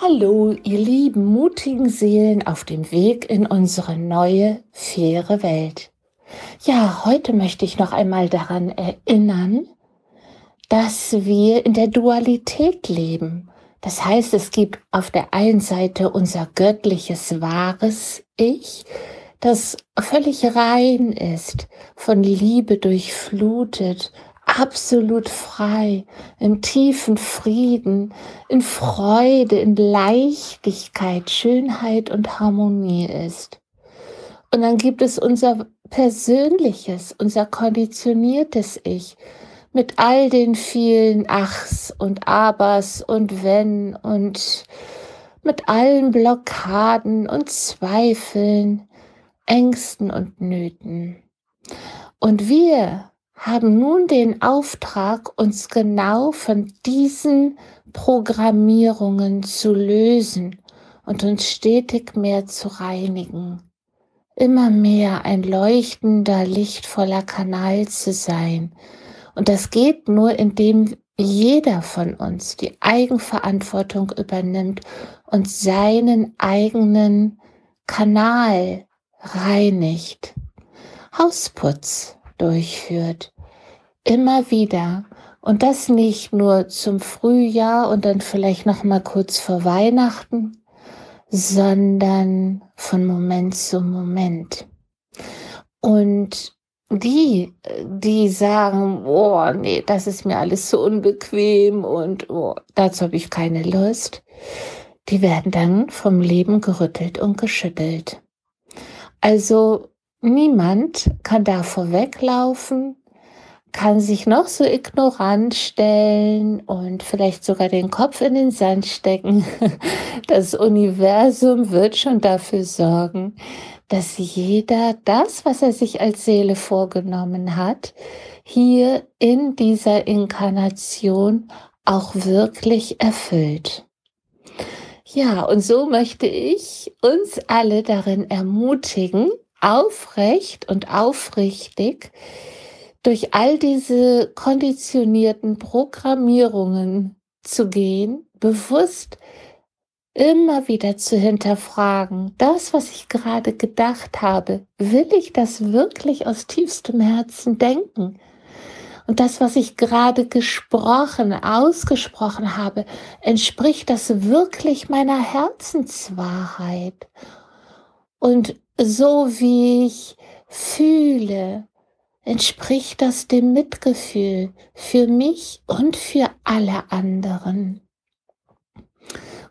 Hallo, ihr lieben, mutigen Seelen auf dem Weg in unsere neue, faire Welt. Ja, heute möchte ich noch einmal daran erinnern, dass wir in der Dualität leben. Das heißt, es gibt auf der einen Seite unser göttliches wahres Ich, das völlig rein ist, von Liebe durchflutet, absolut frei, im tiefen Frieden, in Freude, in Leichtigkeit, Schönheit und Harmonie ist. Und dann gibt es unser persönliches, unser konditioniertes Ich mit all den vielen Achs und Abers und Wenn und mit allen Blockaden und Zweifeln, Ängsten und Nöten. Und wir haben nun den Auftrag, uns genau von diesen Programmierungen zu lösen und uns stetig mehr zu reinigen. Immer mehr ein leuchtender, lichtvoller Kanal zu sein. Und das geht nur, indem jeder von uns die Eigenverantwortung übernimmt und seinen eigenen Kanal reinigt. Hausputz durchführt. Immer wieder. Und das nicht nur zum Frühjahr und dann vielleicht noch mal kurz vor Weihnachten, sondern von Moment zu Moment. Und die, die sagen, oh, nee, das ist mir alles so unbequem und oh, dazu habe ich keine Lust, die werden dann vom Leben gerüttelt und geschüttelt. Also Niemand kann da vorweglaufen, kann sich noch so ignorant stellen und vielleicht sogar den Kopf in den Sand stecken. Das Universum wird schon dafür sorgen, dass jeder das, was er sich als Seele vorgenommen hat, hier in dieser Inkarnation auch wirklich erfüllt. Ja, und so möchte ich uns alle darin ermutigen, aufrecht und aufrichtig durch all diese konditionierten Programmierungen zu gehen, bewusst immer wieder zu hinterfragen, das, was ich gerade gedacht habe, will ich das wirklich aus tiefstem Herzen denken? Und das, was ich gerade gesprochen, ausgesprochen habe, entspricht das wirklich meiner Herzenswahrheit? Und so wie ich fühle, entspricht das dem Mitgefühl für mich und für alle anderen.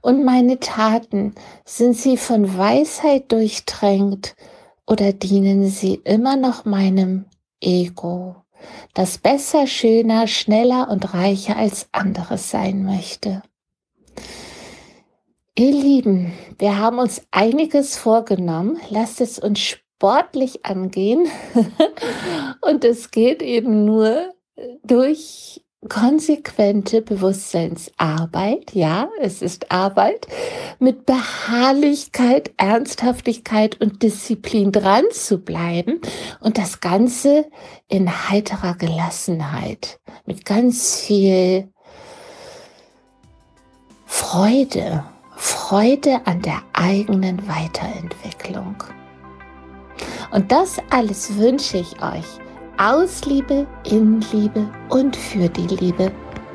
Und meine Taten, sind sie von Weisheit durchtränkt oder dienen sie immer noch meinem Ego, das besser, schöner, schneller und reicher als anderes sein möchte? Ihr Lieben, wir haben uns einiges vorgenommen. Lasst es uns sportlich angehen. Und es geht eben nur durch konsequente Bewusstseinsarbeit. Ja, es ist Arbeit mit Beharrlichkeit, Ernsthaftigkeit und Disziplin dran zu bleiben und das Ganze in heiterer Gelassenheit mit ganz viel Freude Freude an der eigenen Weiterentwicklung. Und das alles wünsche ich euch aus Liebe, in Liebe und für die Liebe.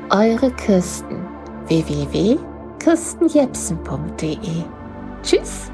Eure Kirsten www.kirstenjepsen.de Tschüss!